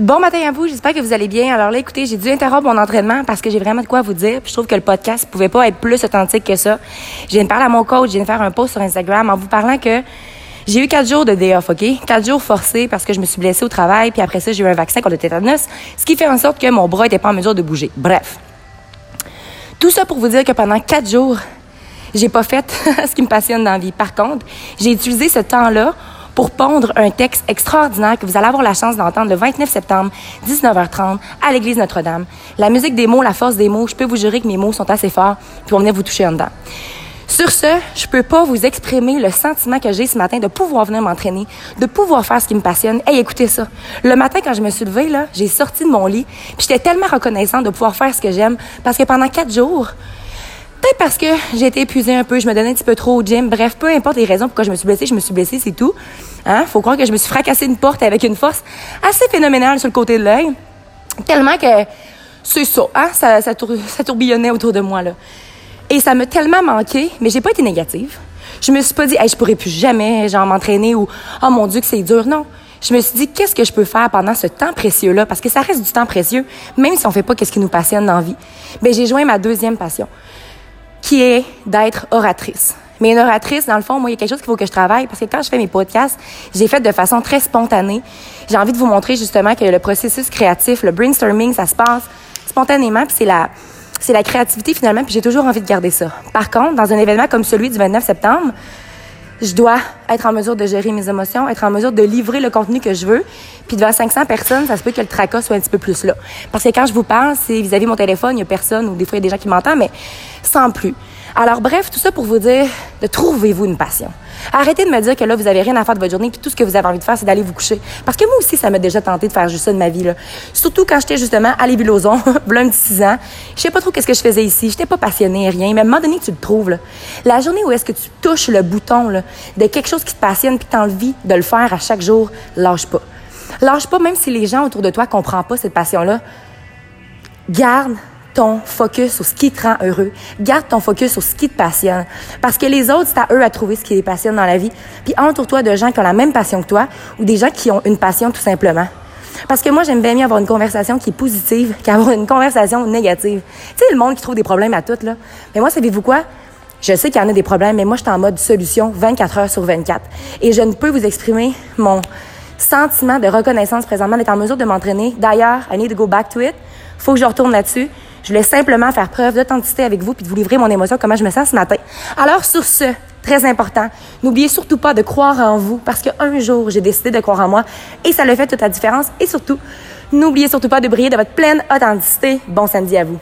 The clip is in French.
Bon matin à vous, j'espère que vous allez bien. Alors là, écoutez, j'ai dû interrompre mon entraînement parce que j'ai vraiment de quoi vous dire. Je trouve que le podcast pouvait pas être plus authentique que ça. Je viens de parler à mon coach, je viens de faire un post sur Instagram en vous parlant que j'ai eu quatre jours de day OK? Quatre jours forcés parce que je me suis blessée au travail, puis après ça, j'ai eu un vaccin contre le tétanos, ce qui fait en sorte que mon bras était pas en mesure de bouger. Bref. Tout ça pour vous dire que pendant quatre jours, j'ai pas fait ce qui me passionne dans la vie. Par contre, j'ai utilisé ce temps-là pour pondre un texte extraordinaire que vous allez avoir la chance d'entendre le 29 septembre, 19h30, à l'église Notre-Dame. La musique des mots, la force des mots, je peux vous jurer que mes mots sont assez forts puis vont venir vous toucher en dedans. Sur ce, je peux pas vous exprimer le sentiment que j'ai ce matin de pouvoir venir m'entraîner, de pouvoir faire ce qui me passionne. Hey, écoutez ça. Le matin, quand je me suis levée, là, j'ai sorti de mon lit, puis j'étais tellement reconnaissante de pouvoir faire ce que j'aime, parce que pendant quatre jours, Parce que j'ai été épuisée un peu, je me donnais un petit peu trop au gym. Bref, peu importe les raisons pourquoi je me suis blessée, je me suis blessée, c'est tout. Hein? Faut croire que je me suis fracassé une porte avec une force assez phénoménale sur le côté de l'œil. Tellement que c'est ça, hein? Ça, tourbillonnait autour de moi, là. Et ça m'a tellement manqué, mais j'ai pas été négative. Je me suis pas dit, hey, je pourrais plus jamais, m'entraîner ou, oh mon Dieu, que c'est dur. Non. Je me suis dit, qu'est-ce que je peux faire pendant ce temps précieux-là? Parce que ça reste du temps précieux, même si on fait pas qu'est-ce qui nous passionne dans la vie. Ben, j'ai joint ma deuxième passion qui est d'être oratrice. Mais une oratrice, dans le fond, moi, il y a quelque chose qu'il faut que je travaille parce que quand je fais mes podcasts, j'ai fait de façon très spontanée. J'ai envie de vous montrer justement que le processus créatif, le brainstorming, ça se passe spontanément, puis c'est la c'est la créativité finalement, puis j'ai toujours envie de garder ça. Par contre, dans un événement comme celui du 29 septembre, je dois être en mesure de gérer mes émotions, être en mesure de livrer le contenu que je veux. Puis devant 500 personnes, ça se peut que le tracas soit un petit peu plus là. Parce que quand je vous parle, c'est vis-à-vis mon téléphone, il y a personne ou des fois il y a des gens qui m'entendent, mais sans plus. Alors bref, tout ça pour vous dire de trouvez-vous une passion. Arrêtez de me dire que là, vous avez rien à faire de votre journée, puis tout ce que vous avez envie de faire, c'est d'aller vous coucher. Parce que moi aussi, ça m'a déjà tenté de faire juste ça de ma vie. Là. Surtout quand j'étais justement à l'Ébilozon, voilà un petit six ans. Je sais pas trop qu'est-ce que je faisais ici. J'étais pas passionnée, rien. Mais à un moment donné, tu le trouves. Là. La journée où est-ce que tu touches le bouton là, de quelque chose qui te passionne, puis tu envie de le faire à chaque jour, lâche pas. Lâche pas, même si les gens autour de toi comprennent pas cette passion-là. Garde ton focus sur ce qui te rend heureux. Garde ton focus sur ce qui te passionne. Parce que les autres, c'est à eux à trouver ce qui les passionne dans la vie. Puis entoure-toi de gens qui ont la même passion que toi ou des gens qui ont une passion tout simplement. Parce que moi, j'aime bien mieux avoir une conversation qui est positive qu'avoir une conversation négative. Tu sais, le monde qui trouve des problèmes à tout, là. Mais moi, savez-vous quoi? Je sais qu'il y en a des problèmes, mais moi, je suis en mode solution 24 heures sur 24. Et je ne peux vous exprimer mon sentiment de reconnaissance présentement d'être en mesure de m'entraîner. D'ailleurs, I need to go back to it. Faut que je retourne là-dessus. Je voulais simplement faire preuve d'authenticité avec vous puis de vous livrer mon émotion, comment je me sens ce matin. Alors, sur ce, très important, n'oubliez surtout pas de croire en vous parce qu'un jour, j'ai décidé de croire en moi et ça le fait toute la différence. Et surtout, n'oubliez surtout pas de briller de votre pleine authenticité. Bon samedi à vous.